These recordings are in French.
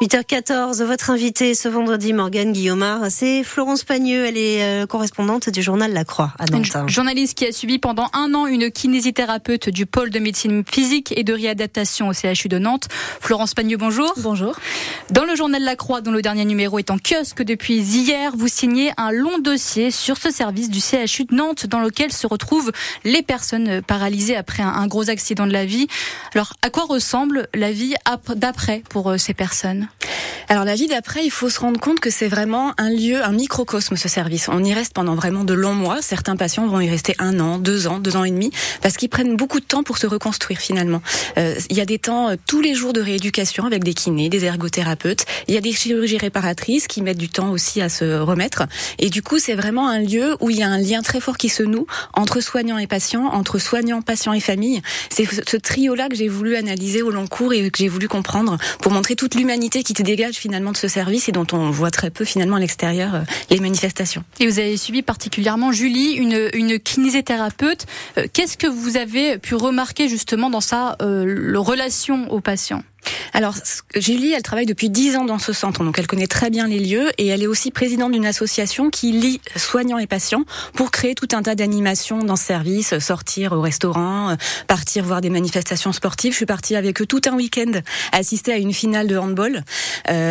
8h14, votre invité ce vendredi, Morgane Guillaumard, c'est Florence Pagneux. Elle est euh, correspondante du journal La Croix à Nantes. Une journaliste qui a suivi pendant un an une kinésithérapeute du pôle de médecine physique et de réadaptation au CHU de Nantes. Florence Pagneux, bonjour. Bonjour. Dans le journal La Croix, dont le dernier numéro est en kiosque depuis hier, vous signez un long dossier sur ce service du CHU de Nantes dans lequel se retrouvent les personnes paralysées après un gros accident de la vie. Alors, à quoi ressemble la vie d'après pour euh, ces personnes? Alors la vie d'après, il faut se rendre compte que c'est vraiment un lieu, un microcosme ce service. On y reste pendant vraiment de longs mois. Certains patients vont y rester un an, deux ans, deux ans et demi, parce qu'ils prennent beaucoup de temps pour se reconstruire finalement. Euh, il y a des temps euh, tous les jours de rééducation avec des kinés, des ergothérapeutes. Il y a des chirurgies réparatrices qui mettent du temps aussi à se remettre. Et du coup, c'est vraiment un lieu où il y a un lien très fort qui se noue entre soignants et patients, entre soignants, patients et familles. C'est ce trio-là que j'ai voulu analyser au long cours et que j'ai voulu comprendre pour montrer toute l'humanité qui te dégage finalement de ce service et dont on voit très peu finalement à l'extérieur euh, les manifestations. Et vous avez suivi particulièrement Julie, une, une kinésithérapeute. Euh, qu'est-ce que vous avez pu remarquer justement dans sa euh, relation aux patients? Alors, Julie, elle travaille depuis dix ans dans ce centre, donc elle connaît très bien les lieux et elle est aussi présidente d'une association qui lie soignants et patients pour créer tout un tas d'animations dans ce service, sortir au restaurant, euh, partir voir des manifestations sportives. Je suis partie avec eux tout un week-end assister à une finale de handball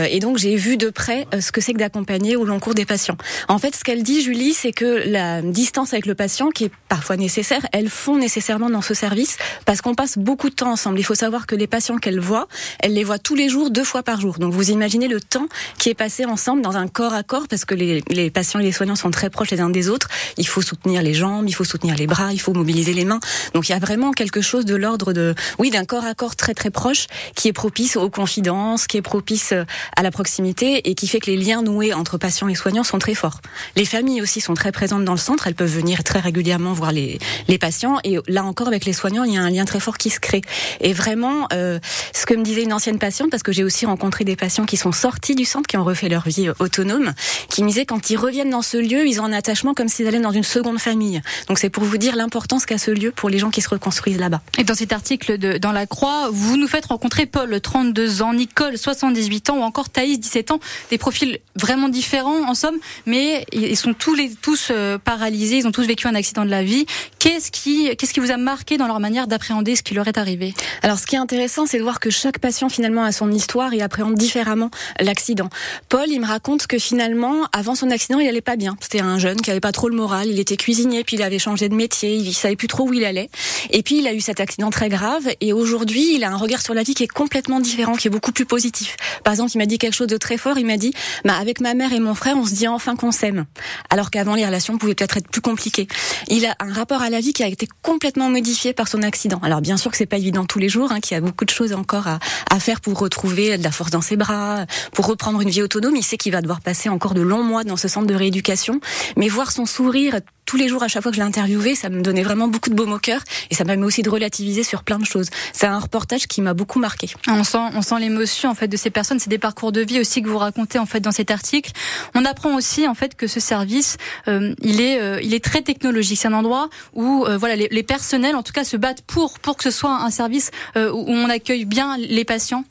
et donc j'ai vu de près euh, ce que c'est que d'accompagner au long cours des patients. En fait, ce qu'elle dit, Julie, c'est que la distance avec le patient, qui est parfois nécessaire, elle fond nécessairement dans ce service parce qu'on passe beaucoup de temps ensemble. Il faut savoir que les patients qu'elle voit, elle les voit tous les jours, deux fois par jour. Donc vous imaginez le temps qui est passé ensemble dans un corps à corps, parce que les, les patients et les soignants sont très proches les uns des autres. Il faut soutenir les jambes, il faut soutenir les bras, il faut mobiliser les mains. Donc il y a vraiment quelque chose de l'ordre de, oui, d'un corps à corps très très proche, qui est propice aux confidences, qui est propice euh, à la proximité et qui fait que les liens noués entre patients et soignants sont très forts. Les familles aussi sont très présentes dans le centre. Elles peuvent venir très régulièrement voir les, les patients. Et là encore, avec les soignants, il y a un lien très fort qui se crée. Et vraiment, euh, ce que me disait une ancienne patiente, parce que j'ai aussi rencontré des patients qui sont sortis du centre, qui ont refait leur vie autonome, qui me disaient quand ils reviennent dans ce lieu, ils ont un attachement comme s'ils allaient dans une seconde famille. Donc c'est pour vous dire l'importance qu'a ce lieu pour les gens qui se reconstruisent là-bas. Et dans cet article de, dans La Croix, vous nous faites rencontrer Paul, 32 ans, Nicole, 78 ans, ou encore Thaïs, 17 ans, des profils vraiment différents en somme, mais ils sont tous euh, paralysés, ils ont tous vécu un accident de la vie. Qu'est-ce qui qu'est-ce qui vous a marqué dans leur manière d'appréhender ce qui leur est arrivé? Alors ce qui est intéressant, c'est de voir que chaque patient finalement a son histoire et appréhende différemment l'accident. Paul, il me raconte que finalement, avant son accident, il allait pas bien. C'était un jeune qui avait pas trop le moral. Il était cuisinier, puis il avait changé de métier. Il savait plus trop où il allait. Et puis il a eu cet accident très grave. Et aujourd'hui, il a un regard sur la vie qui est complètement différent, qui est beaucoup plus positif. Par exemple, il m'a dit quelque chose de très fort. Il m'a dit, bah, avec ma mère et mon frère, on se dit enfin qu'on s'aime. Alors qu'avant, les relations pouvaient peut-être être plus compliquées. Il a un rapport à la vie qui a été complètement modifié par son accident. Alors bien sûr que c'est pas évident tous les jours, hein, qu'il y a beaucoup de choses encore à, à faire pour retrouver de la force dans ses bras, pour reprendre une vie autonome. Il sait qu'il va devoir passer encore de longs mois dans ce centre de rééducation, mais voir son sourire tous les jours à chaque fois que je l'ai interviewé, ça me donnait vraiment beaucoup de baume au cœur et ça m'a permis aussi de relativiser sur plein de choses. C'est un reportage qui m'a beaucoup marqué. On sent, on sent l'émotion en fait de ces personnes, c'est des parcours de vie aussi que vous racontez en fait dans cet article. On apprend aussi en fait que ce service, euh, il est, euh, il est très technologique. C'est un endroit où euh, voilà les, les, personnels en tout cas se battent pour pour que ce soit un service euh, où on accueille bien les patients.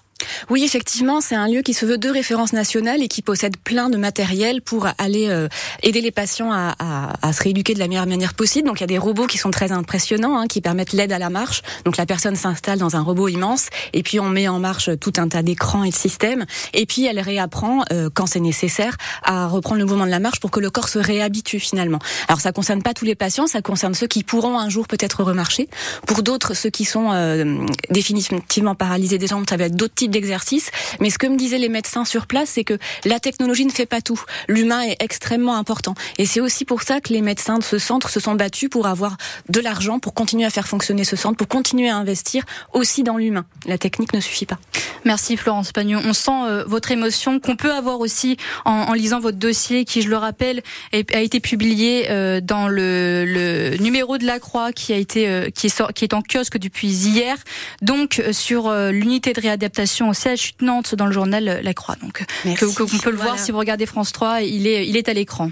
Oui, effectivement, c'est un lieu qui se veut de référence nationale et qui possède plein de matériel pour aller euh, aider les patients à, à, à, se rééduquer de la meilleure manière possible. Donc il y a des robots qui sont très impressionnants, hein, qui permettent l'aide à la marche. Donc la personne s'installe dans un robot immense et puis on met en marche tout un tas d'écrans et de systèmes. Et puis elle réapprend, euh, quand c'est nécessaire, à reprendre le mouvement de la marche pour que le corps se réhabitue finalement. Alors ça concerne pas tous les patients, ça concerne ceux qui pourront un jour peut-être remarcher. Pour d'autres, ceux qui sont euh, définitivement paralysés des jambes, ça va être d'autres types d'exercices. Mais ce que me disaient les médecins sur place, c'est que la technologie ne fait pas tout. L'humain est extrêmement important. Et c'est aussi pour ça que les médecins de ce centre se sont battus pour avoir de l'argent, pour continuer à faire fonctionner ce centre, pour continuer à investir aussi dans l'humain. La technique ne suffit pas. Merci Florence Pagnon. On sent euh, votre émotion qu'on peut avoir aussi en, lisant votre dossier qui, je le rappelle, a été publié euh, dans le, numéro de la Croix euh, qui, est en kiosque depuis hier. Donc sur l'unité de réadaptation au CHU de Nantes dans le journal La Croix. Donc que, qu'on peut le voilà. voir si vous regardez France 3, il est il est à l'écran.